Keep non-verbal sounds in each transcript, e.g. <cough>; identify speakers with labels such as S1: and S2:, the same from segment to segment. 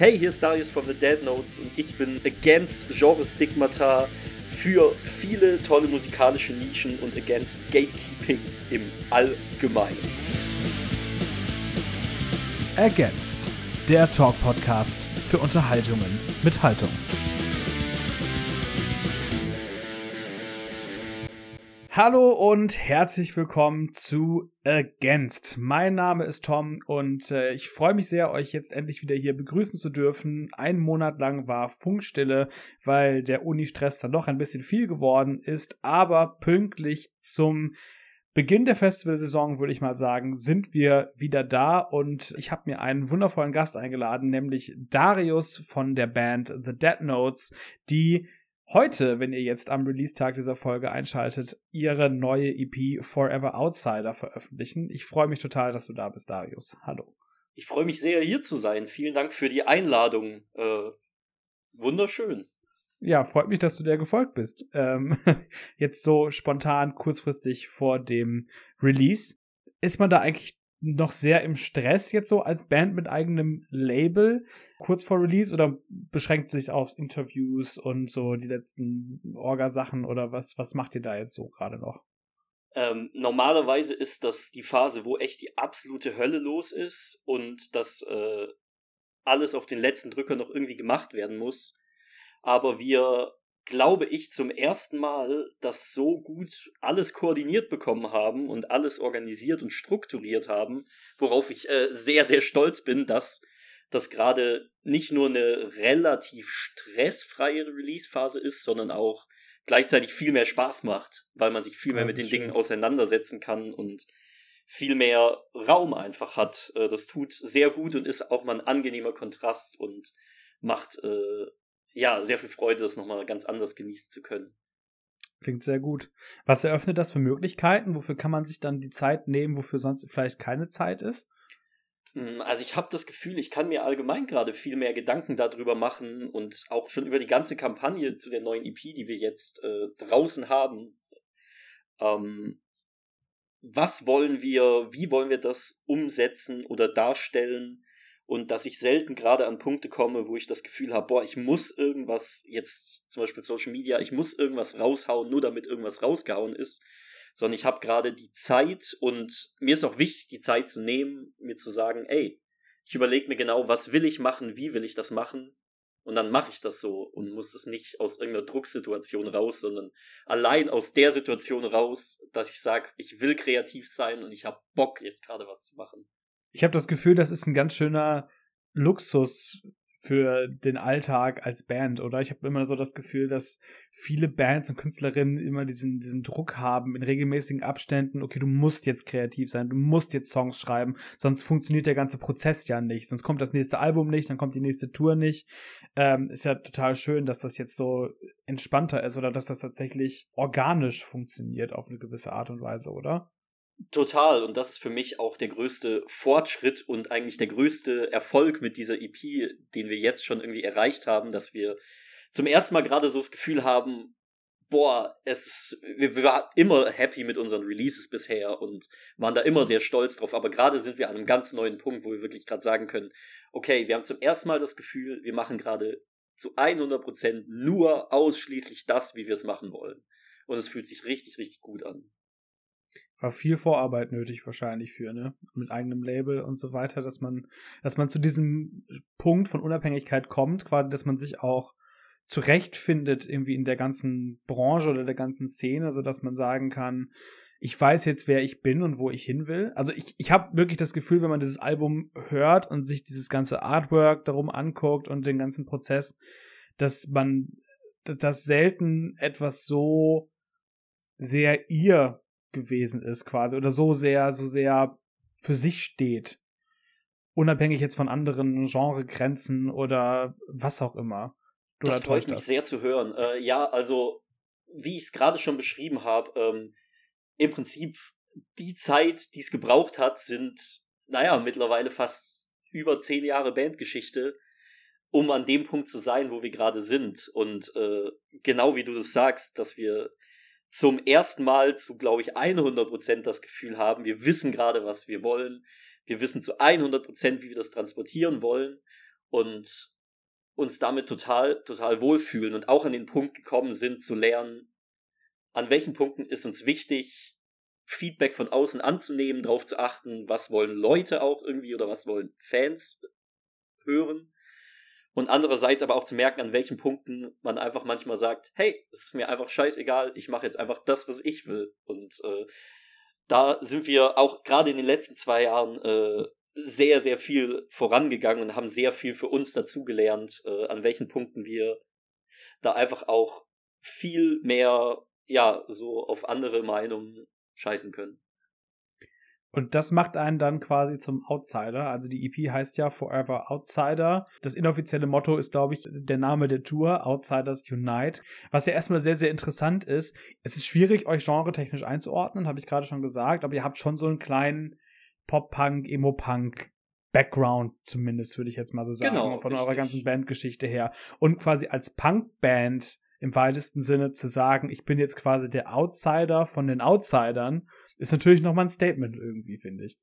S1: Hey, hier ist Darius von The Dead Notes und ich bin against Genre-Stigmata für viele tolle musikalische Nischen und against Gatekeeping im Allgemeinen.
S2: Against, der Talk-Podcast für Unterhaltungen mit Haltung. Hallo und herzlich willkommen zu Against. Mein Name ist Tom und äh, ich freue mich sehr, euch jetzt endlich wieder hier begrüßen zu dürfen. Ein Monat lang war Funkstille, weil der Uni-Stress dann doch ein bisschen viel geworden ist, aber pünktlich zum Beginn der Festivalsaison, würde ich mal sagen, sind wir wieder da und ich habe mir einen wundervollen Gast eingeladen, nämlich Darius von der Band The Dead Notes, die heute, wenn ihr jetzt am Release-Tag dieser Folge einschaltet, ihre neue EP Forever Outsider veröffentlichen. Ich freue mich total, dass du da bist, Darius. Hallo.
S1: Ich freue mich sehr, hier zu sein. Vielen Dank für die Einladung. Äh, wunderschön.
S2: Ja, freut mich, dass du der gefolgt bist. Ähm, <laughs> jetzt so spontan, kurzfristig vor dem Release. Ist man da eigentlich noch sehr im Stress jetzt so als Band mit eigenem Label kurz vor Release oder beschränkt sich auf Interviews und so die letzten Orga-Sachen oder was, was macht ihr da jetzt so gerade noch?
S1: Ähm, normalerweise ist das die Phase, wo echt die absolute Hölle los ist und dass äh, alles auf den letzten Drücker noch irgendwie gemacht werden muss. Aber wir glaube ich, zum ersten Mal das so gut alles koordiniert bekommen haben und alles organisiert und strukturiert haben, worauf ich äh, sehr, sehr stolz bin, dass das gerade nicht nur eine relativ stressfreie Release-Phase ist, sondern auch gleichzeitig viel mehr Spaß macht, weil man sich viel mehr mit den schön. Dingen auseinandersetzen kann und viel mehr Raum einfach hat. Äh, das tut sehr gut und ist auch mal ein angenehmer Kontrast und macht äh, ja, sehr viel Freude, das nochmal ganz anders genießen zu können.
S2: Klingt sehr gut. Was eröffnet das für Möglichkeiten? Wofür kann man sich dann die Zeit nehmen, wofür sonst vielleicht keine Zeit ist?
S1: Hm, also ich habe das Gefühl, ich kann mir allgemein gerade viel mehr Gedanken darüber machen und auch schon über die ganze Kampagne zu der neuen EP, die wir jetzt äh, draußen haben. Ähm, was wollen wir, wie wollen wir das umsetzen oder darstellen? Und dass ich selten gerade an Punkte komme, wo ich das Gefühl habe, boah, ich muss irgendwas jetzt, zum Beispiel Social Media, ich muss irgendwas raushauen, nur damit irgendwas rausgehauen ist, sondern ich habe gerade die Zeit und mir ist auch wichtig, die Zeit zu nehmen, mir zu sagen, ey, ich überlege mir genau, was will ich machen, wie will ich das machen und dann mache ich das so und muss es nicht aus irgendeiner Drucksituation raus, sondern allein aus der Situation raus, dass ich sage, ich will kreativ sein und ich habe Bock, jetzt gerade was zu machen.
S2: Ich habe das Gefühl, das ist ein ganz schöner Luxus für den Alltag als Band, oder? Ich habe immer so das Gefühl, dass viele Bands und Künstlerinnen immer diesen, diesen Druck haben in regelmäßigen Abständen, okay, du musst jetzt kreativ sein, du musst jetzt Songs schreiben, sonst funktioniert der ganze Prozess ja nicht, sonst kommt das nächste Album nicht, dann kommt die nächste Tour nicht. Ähm, ist ja total schön, dass das jetzt so entspannter ist oder dass das tatsächlich organisch funktioniert auf eine gewisse Art und Weise, oder?
S1: Total. Und das ist für mich auch der größte Fortschritt und eigentlich der größte Erfolg mit dieser EP, den wir jetzt schon irgendwie erreicht haben, dass wir zum ersten Mal gerade so das Gefühl haben, boah, es, wir, wir waren immer happy mit unseren Releases bisher und waren da immer sehr stolz drauf. Aber gerade sind wir an einem ganz neuen Punkt, wo wir wirklich gerade sagen können, okay, wir haben zum ersten Mal das Gefühl, wir machen gerade zu 100% nur ausschließlich das, wie wir es machen wollen. Und es fühlt sich richtig, richtig gut an
S2: war viel Vorarbeit nötig wahrscheinlich für, ne? Mit eigenem Label und so weiter, dass man, dass man zu diesem Punkt von Unabhängigkeit kommt, quasi, dass man sich auch zurechtfindet irgendwie in der ganzen Branche oder der ganzen Szene, so dass man sagen kann, ich weiß jetzt, wer ich bin und wo ich hin will. Also ich, ich habe wirklich das Gefühl, wenn man dieses Album hört und sich dieses ganze Artwork darum anguckt und den ganzen Prozess, dass man, dass selten etwas so sehr ihr gewesen ist, quasi, oder so sehr, so sehr für sich steht. Unabhängig jetzt von anderen Genregrenzen oder was auch immer.
S1: Du das freut mich das? sehr zu hören. Äh, ja, also, wie ich es gerade schon beschrieben habe, ähm, im Prinzip die Zeit, die es gebraucht hat, sind, naja, mittlerweile fast über zehn Jahre Bandgeschichte, um an dem Punkt zu sein, wo wir gerade sind. Und äh, genau wie du das sagst, dass wir zum ersten Mal zu, glaube ich, 100% das Gefühl haben, wir wissen gerade, was wir wollen. Wir wissen zu 100%, wie wir das transportieren wollen. und uns damit total, total wohlfühlen und auch an den Punkt gekommen sind zu lernen, an welchen Punkten ist uns wichtig, Feedback von außen anzunehmen, darauf zu achten, was wollen Leute auch irgendwie oder was wollen Fans hören. Und andererseits aber auch zu merken, an welchen Punkten man einfach manchmal sagt, hey, es ist mir einfach scheißegal, ich mache jetzt einfach das, was ich will. Und äh, da sind wir auch gerade in den letzten zwei Jahren äh, sehr, sehr viel vorangegangen und haben sehr viel für uns dazugelernt, äh, an welchen Punkten wir da einfach auch viel mehr, ja, so auf andere Meinungen scheißen können.
S2: Und das macht einen dann quasi zum Outsider. Also die EP heißt ja Forever Outsider. Das inoffizielle Motto ist, glaube ich, der Name der Tour, Outsiders Unite. Was ja erstmal sehr, sehr interessant ist. Es ist schwierig, euch genretechnisch einzuordnen, habe ich gerade schon gesagt, aber ihr habt schon so einen kleinen Pop-Punk, Emo-Punk Background zumindest, würde ich jetzt mal so sagen, genau, von richtig. eurer ganzen Bandgeschichte her. Und quasi als Punk-Band im weitesten Sinne zu sagen, ich bin jetzt quasi der Outsider von den Outsidern, ist natürlich nochmal ein Statement irgendwie, finde ich.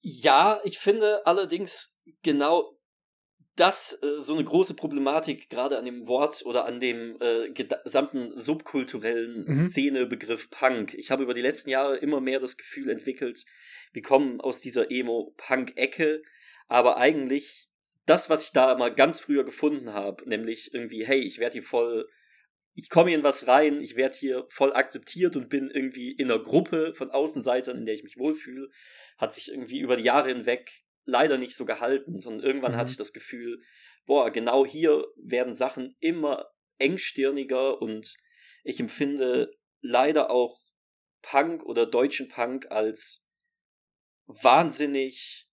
S1: Ja, ich finde allerdings genau das äh, so eine große Problematik gerade an dem Wort oder an dem äh, gesamten subkulturellen mhm. Szenebegriff Punk. Ich habe über die letzten Jahre immer mehr das Gefühl entwickelt, wir kommen aus dieser Emo-Punk-Ecke, aber eigentlich das, was ich da mal ganz früher gefunden habe, nämlich irgendwie, hey, ich werde hier voll ich komme hier in was rein, ich werde hier voll akzeptiert und bin irgendwie in einer Gruppe von Außenseitern, in der ich mich wohlfühle, hat sich irgendwie über die Jahre hinweg leider nicht so gehalten, sondern irgendwann mhm. hatte ich das Gefühl, boah, genau hier werden Sachen immer engstirniger und ich empfinde leider auch Punk oder deutschen Punk als wahnsinnig,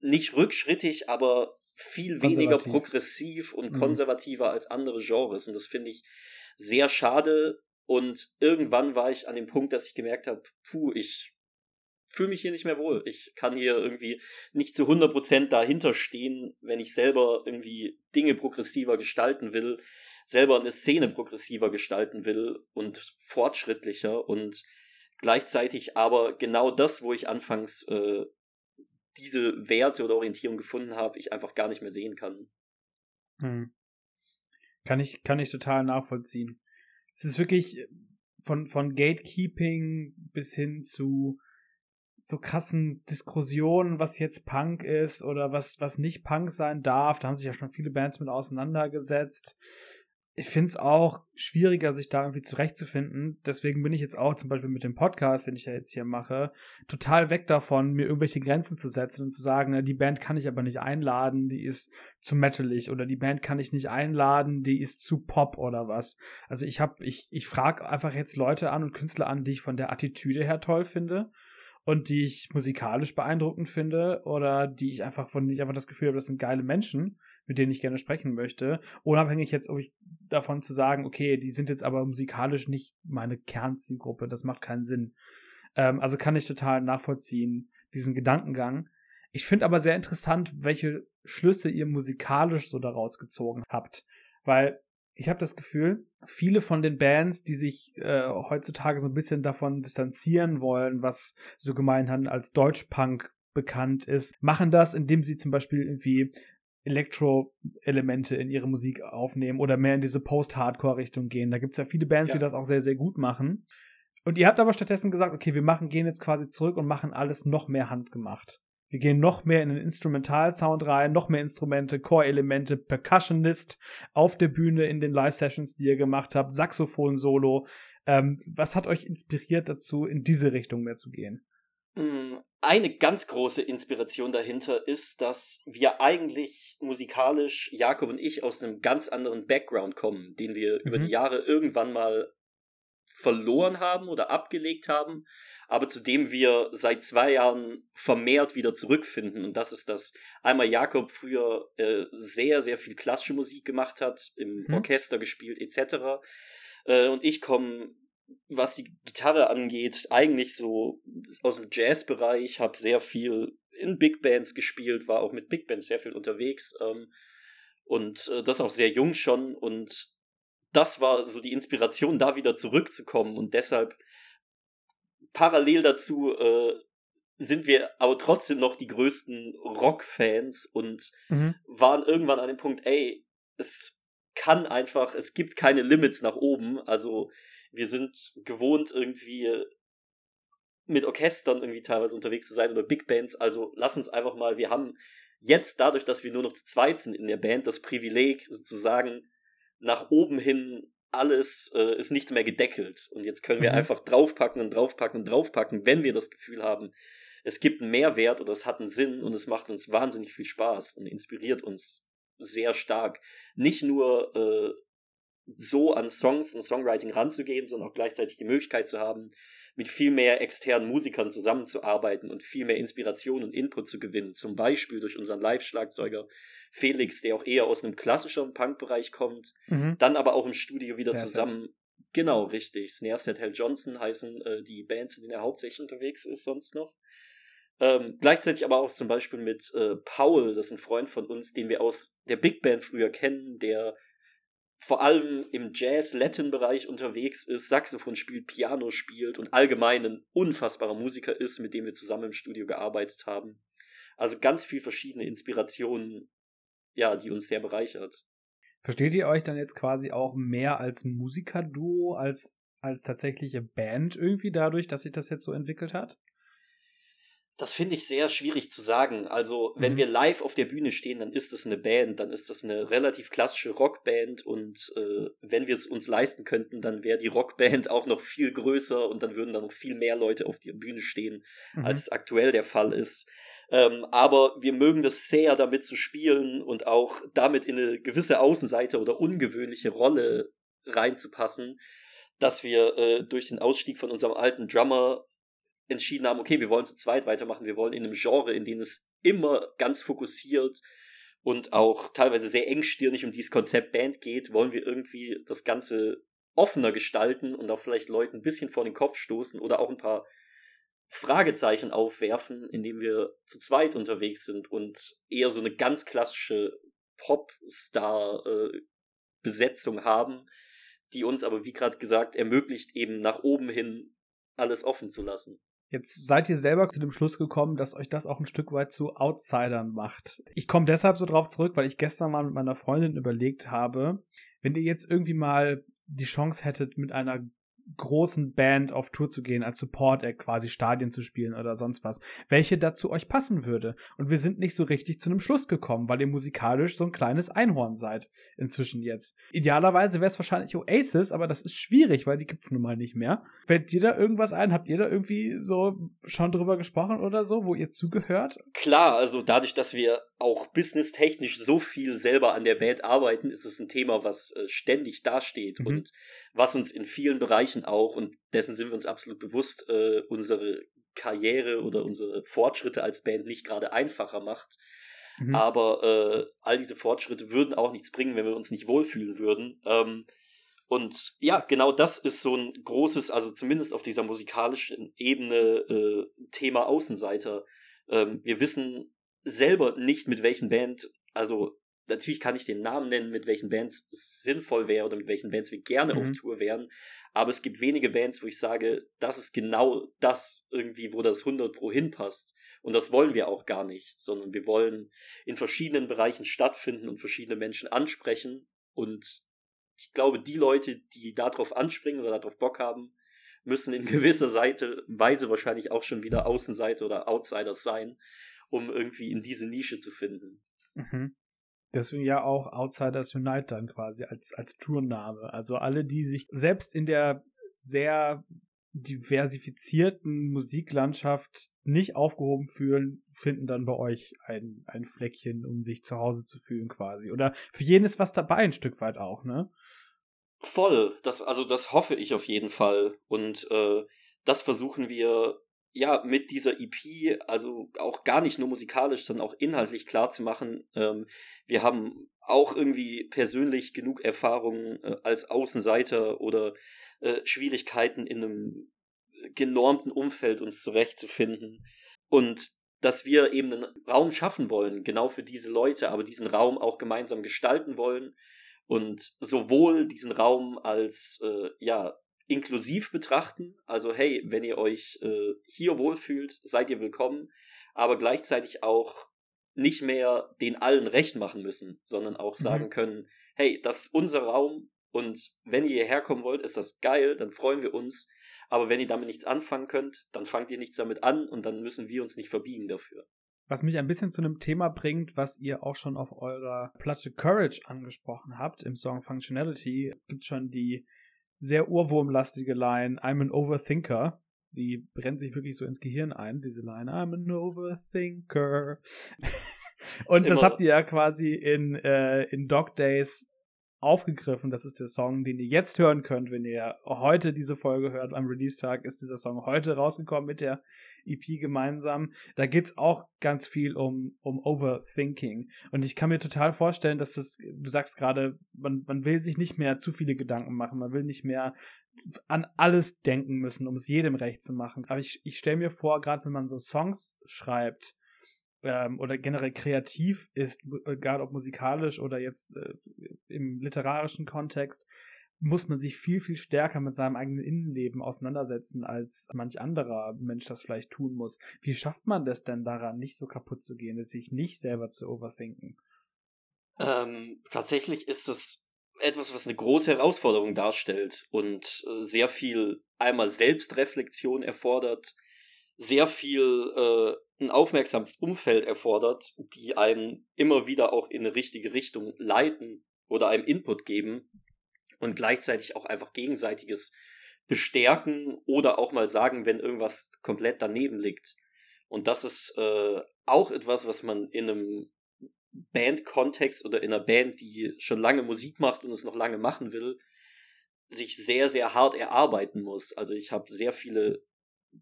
S1: nicht rückschrittig, aber viel weniger progressiv und mhm. konservativer als andere Genres. Und das finde ich sehr schade. Und irgendwann war ich an dem Punkt, dass ich gemerkt habe, puh, ich fühle mich hier nicht mehr wohl. Ich kann hier irgendwie nicht zu 100% dahinter stehen, wenn ich selber irgendwie Dinge progressiver gestalten will, selber eine Szene progressiver gestalten will und fortschrittlicher und gleichzeitig aber genau das, wo ich anfangs äh, diese Werte oder Orientierung gefunden habe, ich einfach gar nicht mehr sehen kann.
S2: Hm. Kann ich, kann ich total nachvollziehen. Es ist wirklich von, von Gatekeeping bis hin zu so krassen Diskussionen, was jetzt Punk ist oder was, was nicht Punk sein darf. Da haben sich ja schon viele Bands mit auseinandergesetzt ich finde es auch schwieriger, sich da irgendwie zurechtzufinden. Deswegen bin ich jetzt auch zum Beispiel mit dem Podcast, den ich ja jetzt hier mache, total weg davon, mir irgendwelche Grenzen zu setzen und zu sagen, die Band kann ich aber nicht einladen, die ist zu metalig oder die Band kann ich nicht einladen, die ist zu pop oder was. Also ich habe, ich, ich frage einfach jetzt Leute an und Künstler an, die ich von der Attitüde her toll finde und die ich musikalisch beeindruckend finde oder die ich einfach von, ich einfach das Gefühl habe, das sind geile Menschen mit denen ich gerne sprechen möchte. Unabhängig jetzt, ob ich davon zu sagen, okay, die sind jetzt aber musikalisch nicht meine Kernzielgruppe, das macht keinen Sinn. Ähm, also kann ich total nachvollziehen, diesen Gedankengang. Ich finde aber sehr interessant, welche Schlüsse ihr musikalisch so daraus gezogen habt. Weil ich habe das Gefühl, viele von den Bands, die sich äh, heutzutage so ein bisschen davon distanzieren wollen, was so gemeinhin als Deutschpunk bekannt ist, machen das, indem sie zum Beispiel irgendwie Elektro-Elemente in ihre Musik aufnehmen oder mehr in diese Post-Hardcore-Richtung gehen. Da gibt's ja viele Bands, ja. die das auch sehr, sehr gut machen. Und ihr habt aber stattdessen gesagt, okay, wir machen, gehen jetzt quasi zurück und machen alles noch mehr handgemacht. Wir gehen noch mehr in den Instrumental-Sound rein, noch mehr Instrumente, Core-Elemente, Percussionist auf der Bühne in den Live-Sessions, die ihr gemacht habt, Saxophon-Solo. Ähm, was hat euch inspiriert dazu, in diese Richtung mehr zu gehen?
S1: Eine ganz große Inspiration dahinter ist, dass wir eigentlich musikalisch, Jakob und ich, aus einem ganz anderen Background kommen, den wir mhm. über die Jahre irgendwann mal verloren haben oder abgelegt haben, aber zu dem wir seit zwei Jahren vermehrt wieder zurückfinden. Und das ist, dass einmal Jakob früher äh, sehr, sehr viel klassische Musik gemacht hat, im mhm. Orchester gespielt etc. Äh, und ich komme was die Gitarre angeht, eigentlich so aus dem Jazzbereich, habe sehr viel in Big Bands gespielt, war auch mit Big Bands sehr viel unterwegs ähm, und äh, das auch sehr jung schon und das war so die Inspiration, da wieder zurückzukommen und deshalb parallel dazu äh, sind wir aber trotzdem noch die größten Rock-Fans und mhm. waren irgendwann an dem Punkt, ey, es kann einfach, es gibt keine Limits nach oben. Also wir sind gewohnt irgendwie mit Orchestern irgendwie teilweise unterwegs zu sein oder Big Bands. Also lass uns einfach mal, wir haben jetzt dadurch, dass wir nur noch zu zweit sind in der Band, das Privileg sozusagen nach oben hin alles äh, ist nichts mehr gedeckelt. Und jetzt können wir mhm. einfach draufpacken und draufpacken und draufpacken, wenn wir das Gefühl haben, es gibt einen Mehrwert oder es hat einen Sinn und es macht uns wahnsinnig viel Spaß und inspiriert uns sehr stark. Nicht nur äh, so an Songs und Songwriting ranzugehen, sondern auch gleichzeitig die Möglichkeit zu haben, mit viel mehr externen Musikern zusammenzuarbeiten und viel mehr Inspiration und Input zu gewinnen. Zum Beispiel durch unseren Live-Schlagzeuger Felix, der auch eher aus einem klassischeren Punk-Bereich kommt, mhm. dann aber auch im Studio wieder Snare zusammen. Genau, richtig. Snare Set Hell Johnson heißen äh, die Bands, in denen er hauptsächlich unterwegs ist, sonst noch. Ähm, gleichzeitig aber auch zum Beispiel mit äh, Paul, das ist ein Freund von uns, den wir aus der Big Band früher kennen, der vor allem im Jazz-Latin-Bereich unterwegs ist, Saxophon spielt, Piano spielt und allgemein ein unfassbarer Musiker ist, mit dem wir zusammen im Studio gearbeitet haben. Also ganz viel verschiedene Inspirationen, ja, die uns sehr bereichert.
S2: Versteht ihr euch dann jetzt quasi auch mehr als Musikerduo, als, als tatsächliche Band irgendwie dadurch, dass sich das jetzt so entwickelt hat?
S1: Das finde ich sehr schwierig zu sagen. Also, wenn mhm. wir live auf der Bühne stehen, dann ist das eine Band, dann ist das eine relativ klassische Rockband und äh, wenn wir es uns leisten könnten, dann wäre die Rockband auch noch viel größer und dann würden da noch viel mehr Leute auf der Bühne stehen, mhm. als es aktuell der Fall ist. Ähm, aber wir mögen das sehr, damit zu spielen und auch damit in eine gewisse Außenseite oder ungewöhnliche Rolle reinzupassen, dass wir äh, durch den Ausstieg von unserem alten Drummer entschieden haben, okay, wir wollen zu zweit weitermachen, wir wollen in einem Genre, in dem es immer ganz fokussiert und auch teilweise sehr engstirnig um dieses Konzept Band geht, wollen wir irgendwie das Ganze offener gestalten und auch vielleicht Leuten ein bisschen vor den Kopf stoßen oder auch ein paar Fragezeichen aufwerfen, indem wir zu zweit unterwegs sind und eher so eine ganz klassische Popstar-Besetzung haben, die uns aber, wie gerade gesagt, ermöglicht, eben nach oben hin alles offen zu lassen.
S2: Jetzt seid ihr selber zu dem Schluss gekommen, dass euch das auch ein Stück weit zu Outsidern macht. Ich komme deshalb so drauf zurück, weil ich gestern mal mit meiner Freundin überlegt habe, wenn ihr jetzt irgendwie mal die Chance hättet, mit einer großen Band auf Tour zu gehen, als Support-Act quasi Stadien zu spielen oder sonst was, welche dazu euch passen würde. Und wir sind nicht so richtig zu einem Schluss gekommen, weil ihr musikalisch so ein kleines Einhorn seid inzwischen jetzt. Idealerweise wäre es wahrscheinlich Oasis, aber das ist schwierig, weil die gibt's nun mal nicht mehr. Fällt dir da irgendwas ein? Habt ihr da irgendwie so schon drüber gesprochen oder so, wo ihr zugehört?
S1: Klar, also dadurch, dass wir auch businesstechnisch so viel selber an der Band arbeiten, ist es ein Thema, was äh, ständig dasteht mhm. und was uns in vielen Bereichen auch, und dessen sind wir uns absolut bewusst, äh, unsere Karriere oder unsere Fortschritte als Band nicht gerade einfacher macht. Mhm. Aber äh, all diese Fortschritte würden auch nichts bringen, wenn wir uns nicht wohlfühlen würden. Ähm, und ja, genau das ist so ein großes, also zumindest auf dieser musikalischen Ebene, äh, Thema Außenseiter. Ähm, wir wissen selber nicht, mit welchen Band, also natürlich kann ich den Namen nennen, mit welchen Bands es sinnvoll wäre oder mit welchen Bands wir gerne mhm. auf Tour wären. Aber es gibt wenige Bands, wo ich sage, das ist genau das irgendwie, wo das 100 Pro hinpasst. Und das wollen wir auch gar nicht, sondern wir wollen in verschiedenen Bereichen stattfinden und verschiedene Menschen ansprechen. Und ich glaube, die Leute, die darauf anspringen oder darauf Bock haben, müssen in gewisser Seite, Weise wahrscheinlich auch schon wieder Außenseite oder Outsiders sein, um irgendwie in diese Nische zu finden.
S2: Mhm. Deswegen ja auch Outsiders Unite dann quasi als, als Tourname. Also alle, die sich selbst in der sehr diversifizierten Musiklandschaft nicht aufgehoben fühlen, finden dann bei euch ein, ein Fleckchen, um sich zu Hause zu fühlen quasi. Oder für jeden ist was dabei, ein Stück weit auch, ne?
S1: Voll. Das, also das hoffe ich auf jeden Fall. Und äh, das versuchen wir ja, mit dieser EP, also auch gar nicht nur musikalisch, sondern auch inhaltlich klar zu machen, ähm, wir haben auch irgendwie persönlich genug Erfahrungen äh, als Außenseiter oder äh, Schwierigkeiten in einem genormten Umfeld uns zurechtzufinden. Und dass wir eben einen Raum schaffen wollen, genau für diese Leute, aber diesen Raum auch gemeinsam gestalten wollen und sowohl diesen Raum als äh, ja inklusiv betrachten. Also hey, wenn ihr euch äh, hier wohlfühlt, seid ihr willkommen, aber gleichzeitig auch nicht mehr den allen recht machen müssen, sondern auch mhm. sagen können, hey, das ist unser Raum und wenn ihr hierher kommen wollt, ist das geil, dann freuen wir uns. Aber wenn ihr damit nichts anfangen könnt, dann fangt ihr nichts damit an und dann müssen wir uns nicht verbiegen dafür.
S2: Was mich ein bisschen zu einem Thema bringt, was ihr auch schon auf eurer Platte Courage angesprochen habt, im Song Functionality, gibt schon die sehr urwurmlastige Line I'm an Overthinker. Die brennt sich wirklich so ins Gehirn ein, diese Line I'm an Overthinker. <laughs> Und das habt ihr ja quasi in, äh, in Dog Days aufgegriffen. Das ist der Song, den ihr jetzt hören könnt, wenn ihr heute diese Folge hört. Am Release-Tag ist dieser Song heute rausgekommen mit der EP gemeinsam. Da geht's auch ganz viel um, um Overthinking. Und ich kann mir total vorstellen, dass das, du sagst gerade, man, man will sich nicht mehr zu viele Gedanken machen. Man will nicht mehr an alles denken müssen, um es jedem recht zu machen. Aber ich, ich stelle mir vor, gerade wenn man so Songs schreibt, ähm, oder generell kreativ ist, egal ob musikalisch oder jetzt äh, im literarischen Kontext, muss man sich viel, viel stärker mit seinem eigenen Innenleben auseinandersetzen, als manch anderer Mensch das vielleicht tun muss. Wie schafft man das denn daran, nicht so kaputt zu gehen, sich nicht selber zu overthinken?
S1: Ähm, tatsächlich ist das etwas, was eine große Herausforderung darstellt und äh, sehr viel einmal Selbstreflexion erfordert, sehr viel äh, ein aufmerksames Umfeld erfordert, die einem immer wieder auch in eine richtige Richtung leiten oder einem Input geben und gleichzeitig auch einfach gegenseitiges bestärken oder auch mal sagen, wenn irgendwas komplett daneben liegt. Und das ist äh, auch etwas, was man in einem Band-Kontext oder in einer Band, die schon lange Musik macht und es noch lange machen will, sich sehr, sehr hart erarbeiten muss. Also ich habe sehr viele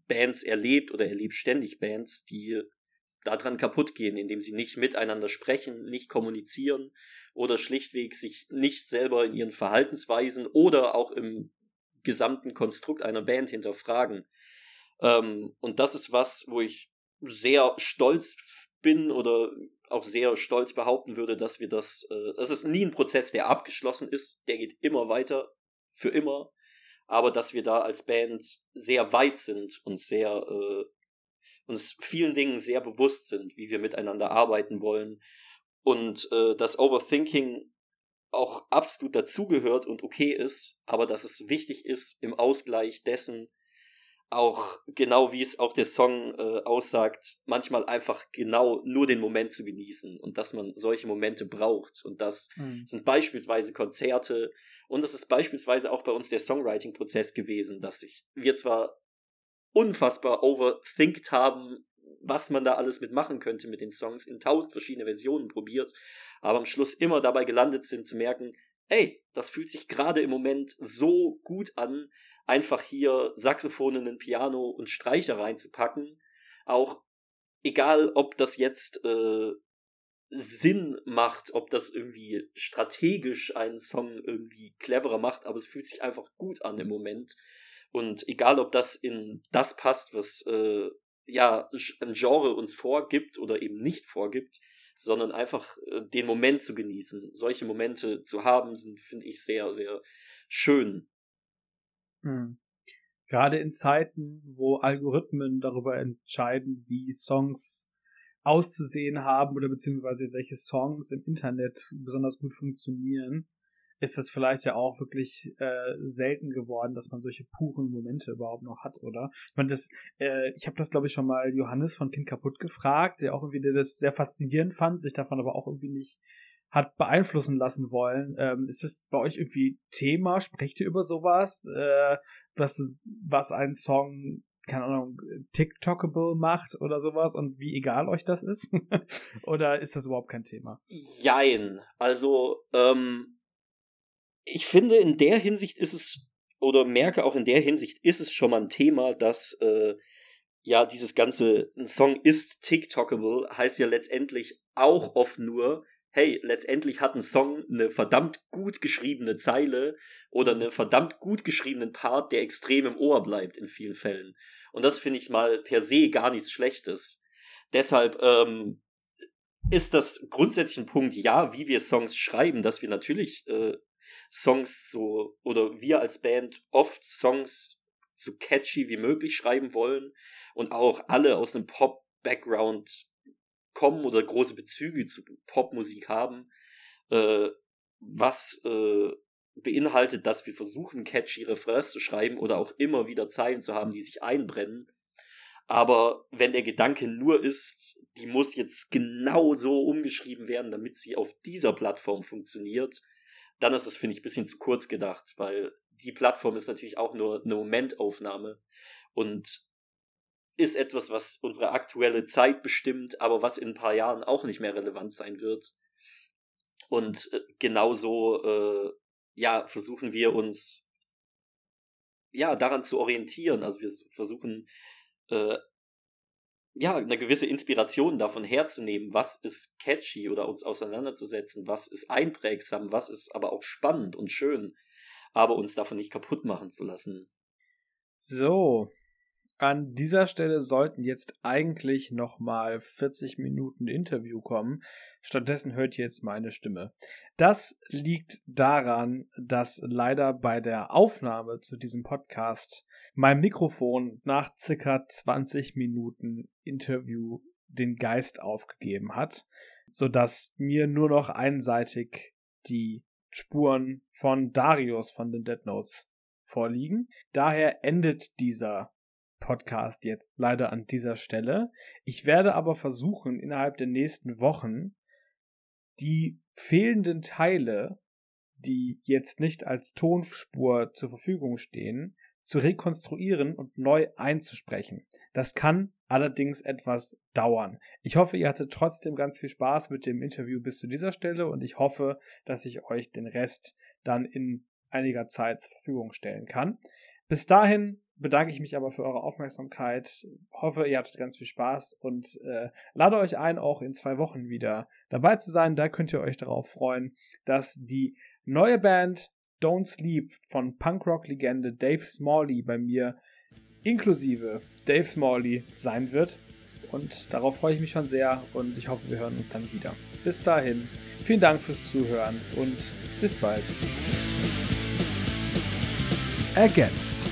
S1: Bands erlebt oder erlebt ständig Bands, die daran kaputt gehen, indem sie nicht miteinander sprechen, nicht kommunizieren oder schlichtweg sich nicht selber in ihren Verhaltensweisen oder auch im gesamten Konstrukt einer Band hinterfragen. Ähm, und das ist was, wo ich sehr stolz bin oder auch sehr stolz behaupten würde, dass wir das, äh, das ist nie ein Prozess, der abgeschlossen ist, der geht immer weiter, für immer aber dass wir da als Band sehr weit sind und sehr äh, uns vielen Dingen sehr bewusst sind, wie wir miteinander arbeiten wollen und äh, dass Overthinking auch absolut dazugehört und okay ist, aber dass es wichtig ist im Ausgleich dessen auch genau wie es auch der Song äh, aussagt, manchmal einfach genau nur den Moment zu genießen und dass man solche Momente braucht. Und das mhm. sind beispielsweise Konzerte und das ist beispielsweise auch bei uns der Songwriting-Prozess gewesen, dass sich wir zwar unfassbar overthinkt haben, was man da alles mitmachen könnte mit den Songs, in tausend verschiedene Versionen probiert, aber am Schluss immer dabei gelandet sind zu merken, ey, das fühlt sich gerade im Moment so gut an, einfach hier Saxophone, ein Piano und Streicher reinzupacken. Auch egal, ob das jetzt äh, Sinn macht, ob das irgendwie strategisch einen Song irgendwie cleverer macht, aber es fühlt sich einfach gut an im Moment. Und egal, ob das in das passt, was äh, ja ein Genre uns vorgibt oder eben nicht vorgibt, sondern einfach äh, den Moment zu genießen. Solche Momente zu haben, sind, finde ich, sehr, sehr schön.
S2: Mhm. Gerade in Zeiten, wo Algorithmen darüber entscheiden, wie Songs auszusehen haben oder beziehungsweise welche Songs im Internet besonders gut funktionieren, ist das vielleicht ja auch wirklich äh, selten geworden, dass man solche puren Momente überhaupt noch hat, oder? Ich meine, das, äh, ich habe das glaube ich schon mal Johannes von Kind kaputt gefragt, der auch irgendwie der das sehr faszinierend fand, sich davon aber auch irgendwie nicht hat beeinflussen lassen wollen. Ähm, ist das bei euch irgendwie Thema? Sprecht ihr über sowas? Äh, was, was ein Song, keine Ahnung, TikTokable macht oder sowas und wie egal euch das ist? <laughs> oder ist das überhaupt kein Thema?
S1: Jein. Also, ähm, ich finde, in der Hinsicht ist es, oder merke auch in der Hinsicht ist es schon mal ein Thema, dass äh, ja dieses ganze, ein Song ist TikTokable, heißt ja letztendlich auch oft nur, hey, letztendlich hat ein Song eine verdammt gut geschriebene Zeile oder einen verdammt gut geschriebenen Part, der extrem im Ohr bleibt in vielen Fällen. Und das finde ich mal per se gar nichts Schlechtes. Deshalb ähm, ist das grundsätzlich ein Punkt, ja, wie wir Songs schreiben, dass wir natürlich äh, Songs so, oder wir als Band oft Songs so catchy wie möglich schreiben wollen und auch alle aus einem Pop-Background kommen oder große Bezüge zu Popmusik haben, äh, was äh, beinhaltet, dass wir versuchen, catchy Refrains zu schreiben oder auch immer wieder Zeilen zu haben, die sich einbrennen. Aber wenn der Gedanke nur ist, die muss jetzt genau so umgeschrieben werden, damit sie auf dieser Plattform funktioniert, dann ist das, finde ich, ein bisschen zu kurz gedacht, weil die Plattform ist natürlich auch nur eine Momentaufnahme und ist etwas, was unsere aktuelle Zeit bestimmt, aber was in ein paar Jahren auch nicht mehr relevant sein wird. Und äh, genauso, äh, ja, versuchen wir uns, ja, daran zu orientieren. Also wir versuchen, äh, ja, eine gewisse Inspiration davon herzunehmen, was ist catchy oder uns auseinanderzusetzen, was ist einprägsam, was ist aber auch spannend und schön, aber uns davon nicht kaputt machen zu lassen.
S2: So, an dieser Stelle sollten jetzt eigentlich nochmal 40 Minuten Interview kommen. Stattdessen hört ihr jetzt meine Stimme. Das liegt daran, dass leider bei der Aufnahme zu diesem Podcast mein Mikrofon nach circa 20 Minuten Interview den Geist aufgegeben hat, sodass mir nur noch einseitig die Spuren von Darius von den Dead Notes vorliegen. Daher endet dieser Podcast jetzt leider an dieser Stelle. Ich werde aber versuchen, innerhalb der nächsten Wochen die fehlenden Teile, die jetzt nicht als Tonspur zur Verfügung stehen, zu rekonstruieren und neu einzusprechen. Das kann allerdings etwas dauern. Ich hoffe, ihr hattet trotzdem ganz viel Spaß mit dem Interview bis zu dieser Stelle und ich hoffe, dass ich euch den Rest dann in einiger Zeit zur Verfügung stellen kann. Bis dahin bedanke ich mich aber für eure Aufmerksamkeit. Hoffe, ihr hattet ganz viel Spaß und äh, lade euch ein, auch in zwei Wochen wieder dabei zu sein. Da könnt ihr euch darauf freuen, dass die neue Band Don't Sleep von Punkrock-Legende Dave Smalley bei mir inklusive Dave Smalley sein wird. Und darauf freue ich mich schon sehr und ich hoffe, wir hören uns dann wieder. Bis dahin, vielen Dank fürs Zuhören und bis bald.
S3: Ergänzt